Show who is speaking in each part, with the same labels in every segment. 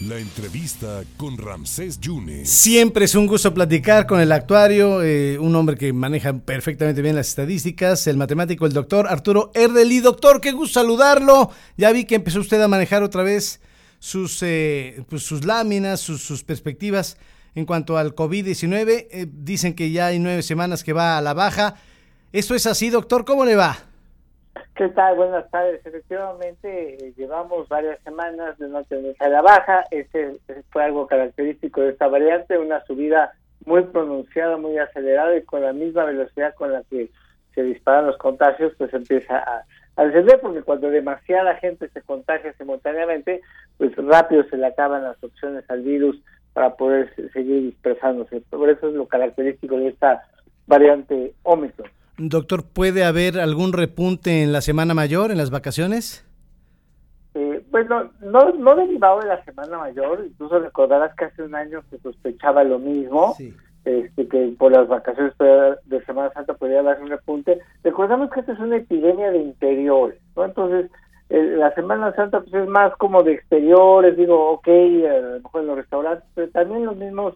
Speaker 1: La entrevista con Ramsés Yunes.
Speaker 2: Siempre es un gusto platicar con el actuario, eh, un hombre que maneja perfectamente bien las estadísticas, el matemático, el doctor Arturo Erdeli. Doctor, qué gusto saludarlo. Ya vi que empezó usted a manejar otra vez sus, eh, pues, sus láminas, sus, perspectivas en cuanto al COVID-19. Eh, dicen que ya hay nueve semanas que va a la baja. ¿Esto es así, doctor? ¿Cómo le va?
Speaker 3: ¿Qué tal? Buenas tardes. Efectivamente, eh, llevamos varias semanas de no tener a la baja. Ese, fue algo característico de esta variante, una subida muy pronunciada, muy acelerada y con la misma velocidad con la que se disparan los contagios, pues empieza a, a descender, porque cuando demasiada gente se contagia simultáneamente, pues rápido se le acaban las opciones al virus para poder seguir dispersándose. Por eso es lo característico de esta variante Omicron.
Speaker 2: Doctor, ¿puede haber algún repunte en la semana mayor, en las vacaciones?
Speaker 3: Eh, bueno, no, no derivado de la semana mayor, incluso recordarás que hace un año se sospechaba lo mismo, este, que por las vacaciones de Semana Santa podría haber un repunte. Recordamos que esta es una epidemia de interiores, ¿no? Entonces, eh, la Semana Santa pues es más como de exteriores, digo, ok, a lo mejor en los restaurantes, pero también los mismos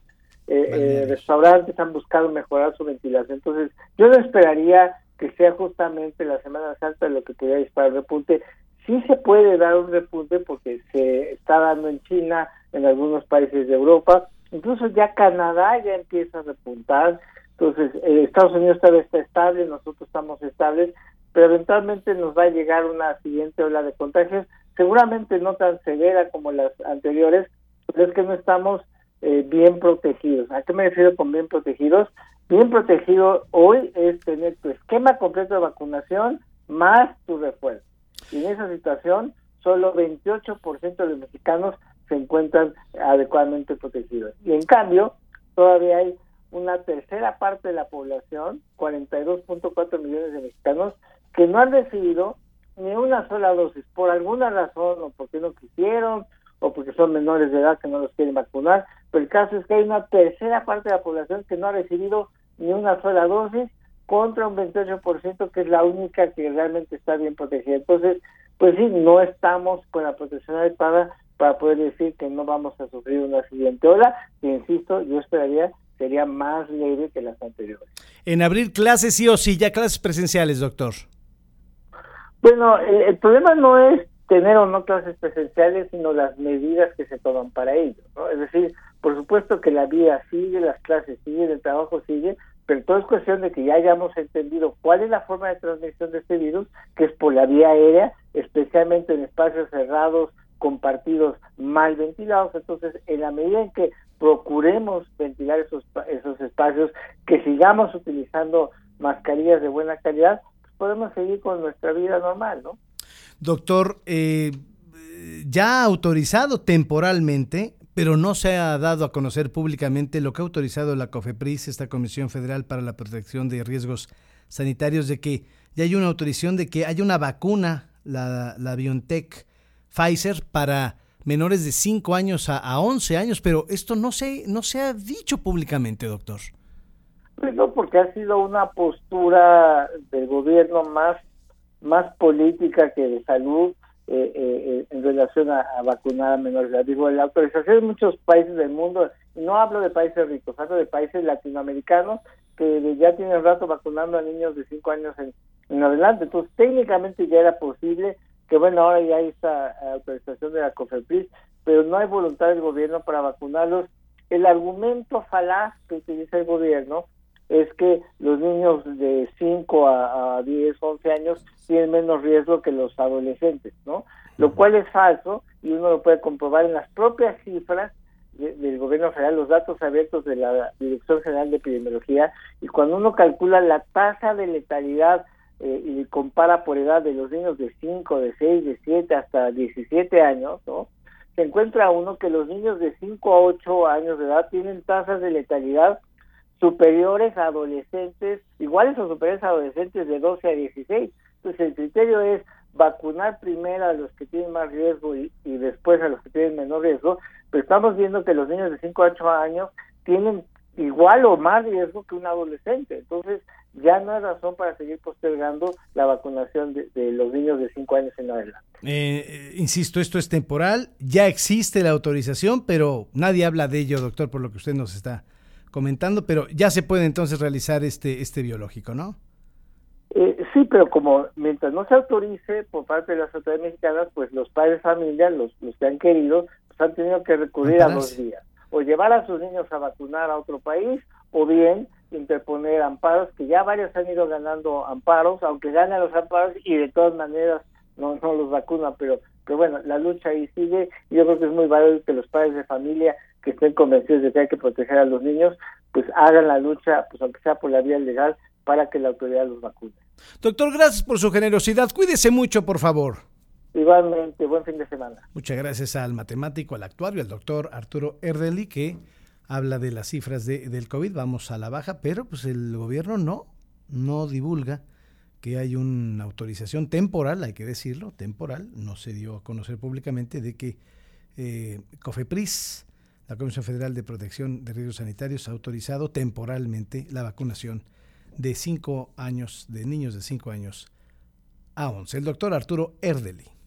Speaker 3: eh, eh, restaurantes han buscado mejorar su ventilación. Entonces, yo no esperaría que sea justamente la Semana Santa lo que quería disparar el repunte. Sí se puede dar un repunte porque se está dando en China, en algunos países de Europa, incluso ya Canadá ya empieza a repuntar. Entonces, eh, Estados Unidos todavía está estable, nosotros estamos estables, pero eventualmente nos va a llegar una siguiente ola de contagios, seguramente no tan severa como las anteriores, pero es que no estamos eh, bien protegidos. ¿A qué me refiero con bien protegidos? Bien protegido hoy es tener tu esquema completo de vacunación más tu refuerzo. Y en esa situación, solo 28% de los mexicanos se encuentran adecuadamente protegidos. Y en cambio, todavía hay una tercera parte de la población, 42.4 millones de mexicanos, que no han recibido ni una sola dosis, por alguna razón, o porque no quisieron, o porque son menores de edad que no los quieren vacunar, pero el caso es que hay una tercera parte de la población que no ha recibido ni una sola dosis contra un 28% que es la única que realmente está bien protegida. Entonces, pues sí, no estamos con la protección adecuada para poder decir que no vamos a sufrir una siguiente ola, y insisto, yo esperaría sería más leve que las anteriores.
Speaker 2: En abrir clases sí o sí, ya clases presenciales, doctor.
Speaker 3: Bueno, el problema no es tener o no clases presenciales, sino las medidas que se toman para ello. ¿no? Es decir, por supuesto que la vida sigue, las clases siguen, el trabajo sigue, pero todo es cuestión de que ya hayamos entendido cuál es la forma de transmisión de este virus, que es por la vía aérea, especialmente en espacios cerrados, compartidos, mal ventilados. Entonces, en la medida en que procuremos ventilar esos, esos espacios, que sigamos utilizando mascarillas de buena calidad, pues podemos seguir con nuestra vida normal, ¿no?
Speaker 2: Doctor, eh, ya ha autorizado temporalmente, pero no se ha dado a conocer públicamente lo que ha autorizado la COFEPRIS, esta Comisión Federal para la Protección de Riesgos Sanitarios, de que ya hay una autorización de que haya una vacuna, la, la BioNTech Pfizer, para menores de 5 años a, a 11 años, pero esto no se, no se ha dicho públicamente, doctor.
Speaker 3: Pues no, porque ha sido una postura del gobierno más más política que de salud eh, eh, en relación a, vacunar a menores. Digo, la autorización en muchos países del mundo, no hablo de países ricos, hablo de países latinoamericanos que ya tienen rato vacunando a niños de 5 años en, en adelante. Entonces, técnicamente ya era posible que, bueno, ahora ya hay esta autorización de la COFEPRIS, pero no hay voluntad del gobierno para vacunarlos. El argumento falaz que utiliza el gobierno es que los niños de 5 a, a 10, 11 años tienen menos riesgo que los adolescentes, ¿no? Lo cual es falso y uno lo puede comprobar en las propias cifras del gobierno federal, los datos abiertos de la Dirección General de Epidemiología, y cuando uno calcula la tasa de letalidad eh, y compara por edad de los niños de 5, de 6, de 7 hasta 17 años, ¿no? Se encuentra uno que los niños de 5 a 8 años de edad tienen tasas de letalidad superiores a adolescentes, iguales o superiores a adolescentes de 12 a 16. Entonces el criterio es vacunar primero a los que tienen más riesgo y, después a los que tienen menor riesgo, pero estamos viendo que los niños de 5 a 8 años tienen igual o más riesgo que un adolescente. Entonces, ya no hay razón para seguir postergando la vacunación de, los niños de 5 años en adelante.
Speaker 2: Eh, eh, insisto, esto es temporal, ya existe la autorización, pero nadie habla de ello, doctor, por lo que usted nos está comentando, pero ya se puede entonces realizar este, este biológico, ¿no?
Speaker 3: Eh, sí, pero como mientras no se autorice por parte de las autoridades mexicanas, pues los padres de familia, los, los que han querido, pues han tenido que recurrir a los días. O llevar a sus niños a vacunar a otro país, o bien interponer amparos, que ya varios han ido ganando amparos, aunque ganan los amparos y de todas maneras no, no los vacunan, pero, pero bueno, la lucha ahí sigue. Yo creo que es muy válido que los padres de familia que estén convencidos de que hay que proteger a los niños, pues hagan la lucha, pues aunque sea por la vía legal, para que la autoridad los vacune.
Speaker 2: Doctor, gracias por su generosidad. Cuídese mucho, por favor.
Speaker 3: Igualmente, buen fin de semana.
Speaker 2: Muchas gracias al matemático, al actuario, al doctor Arturo Erdeli, que habla de las cifras de, del COVID. Vamos a la baja, pero pues el gobierno no, no divulga que hay una autorización temporal, hay que decirlo, temporal, no se dio a conocer públicamente de que eh, COFEPRIS la Comisión Federal de Protección de Riesgos Sanitarios ha autorizado temporalmente la vacunación de 5 años, de niños de 5 años a 11. El doctor Arturo Erdeli.